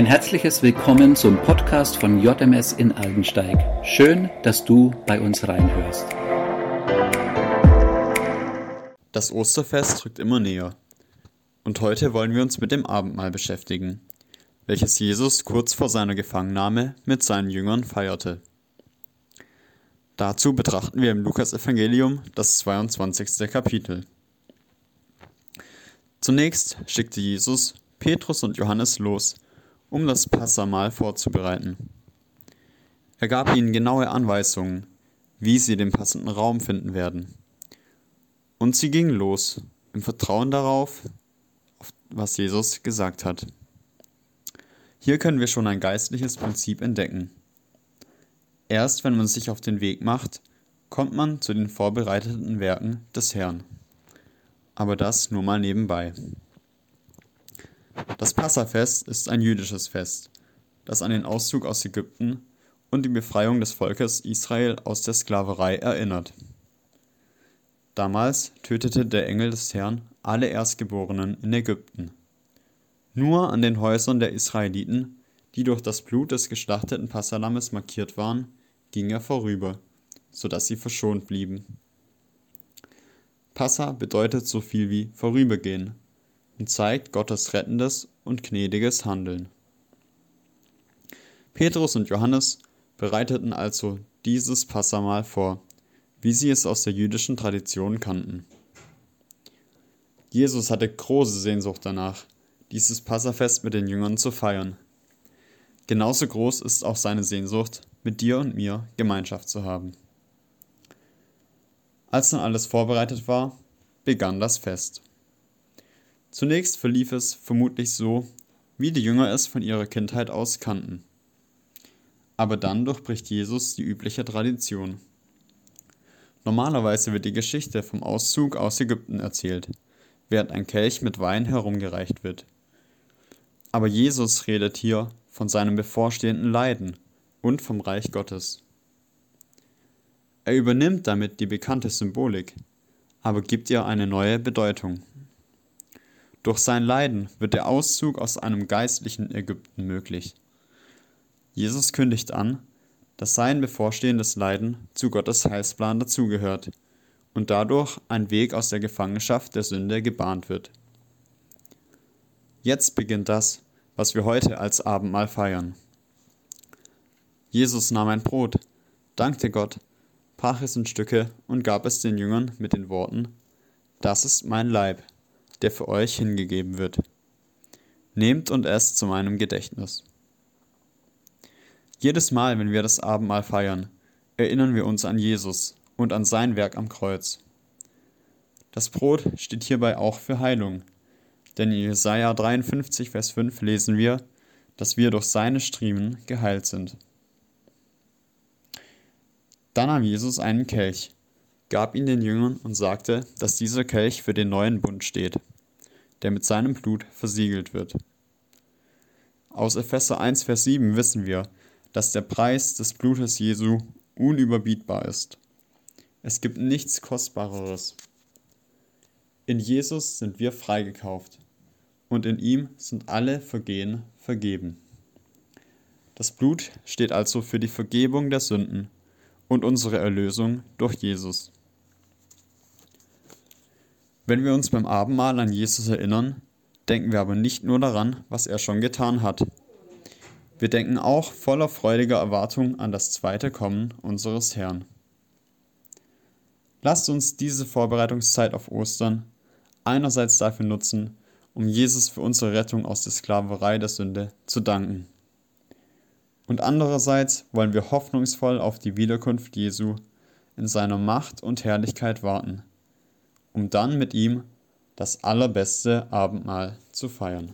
Ein herzliches Willkommen zum Podcast von JMS in Aldensteig. Schön, dass du bei uns reinhörst. Das Osterfest rückt immer näher. Und heute wollen wir uns mit dem Abendmahl beschäftigen, welches Jesus kurz vor seiner Gefangennahme mit seinen Jüngern feierte. Dazu betrachten wir im Lukasevangelium das 22. Kapitel. Zunächst schickte Jesus Petrus und Johannes los, um das Passamal vorzubereiten. Er gab ihnen genaue Anweisungen, wie sie den passenden Raum finden werden. Und sie gingen los, im Vertrauen darauf, was Jesus gesagt hat. Hier können wir schon ein geistliches Prinzip entdecken. Erst wenn man sich auf den Weg macht, kommt man zu den vorbereiteten Werken des Herrn. Aber das nur mal nebenbei. Das Passafest ist ein jüdisches Fest, das an den Auszug aus Ägypten und die Befreiung des Volkes Israel aus der Sklaverei erinnert. Damals tötete der Engel des Herrn alle Erstgeborenen in Ägypten. Nur an den Häusern der Israeliten, die durch das Blut des geschlachteten Passalammes markiert waren, ging er vorüber, so dass sie verschont blieben. Passa bedeutet so viel wie vorübergehen und zeigt Gottes rettendes und gnädiges Handeln. Petrus und Johannes bereiteten also dieses Passamal vor, wie sie es aus der jüdischen Tradition kannten. Jesus hatte große Sehnsucht danach, dieses Passafest mit den Jüngern zu feiern. Genauso groß ist auch seine Sehnsucht, mit dir und mir Gemeinschaft zu haben. Als dann alles vorbereitet war, begann das Fest. Zunächst verlief es vermutlich so, wie die Jünger es von ihrer Kindheit aus kannten. Aber dann durchbricht Jesus die übliche Tradition. Normalerweise wird die Geschichte vom Auszug aus Ägypten erzählt, während ein Kelch mit Wein herumgereicht wird. Aber Jesus redet hier von seinem bevorstehenden Leiden und vom Reich Gottes. Er übernimmt damit die bekannte Symbolik, aber gibt ihr eine neue Bedeutung. Durch sein Leiden wird der Auszug aus einem geistlichen Ägypten möglich. Jesus kündigt an, dass sein bevorstehendes Leiden zu Gottes Heilsplan dazugehört und dadurch ein Weg aus der Gefangenschaft der Sünde gebahnt wird. Jetzt beginnt das, was wir heute als Abendmahl feiern. Jesus nahm ein Brot, dankte Gott, brach es in Stücke und gab es den Jüngern mit den Worten, Das ist mein Leib, der für euch hingegeben wird. Nehmt und esst zu meinem Gedächtnis. Jedes Mal, wenn wir das Abendmahl feiern, erinnern wir uns an Jesus und an sein Werk am Kreuz. Das Brot steht hierbei auch für Heilung, denn in Jesaja 53, Vers 5 lesen wir, dass wir durch seine Striemen geheilt sind. Dann nahm Jesus einen Kelch, gab ihn den Jüngern und sagte, dass dieser Kelch für den neuen Bund steht der mit seinem Blut versiegelt wird. Aus Epheser 1, Vers 7 wissen wir, dass der Preis des Blutes Jesu unüberbietbar ist. Es gibt nichts Kostbareres. In Jesus sind wir freigekauft und in ihm sind alle Vergehen vergeben. Das Blut steht also für die Vergebung der Sünden und unsere Erlösung durch Jesus. Wenn wir uns beim Abendmahl an Jesus erinnern, denken wir aber nicht nur daran, was er schon getan hat. Wir denken auch voller freudiger Erwartung an das zweite Kommen unseres Herrn. Lasst uns diese Vorbereitungszeit auf Ostern einerseits dafür nutzen, um Jesus für unsere Rettung aus der Sklaverei der Sünde zu danken. Und andererseits wollen wir hoffnungsvoll auf die Wiederkunft Jesu in seiner Macht und Herrlichkeit warten um dann mit ihm das allerbeste Abendmahl zu feiern.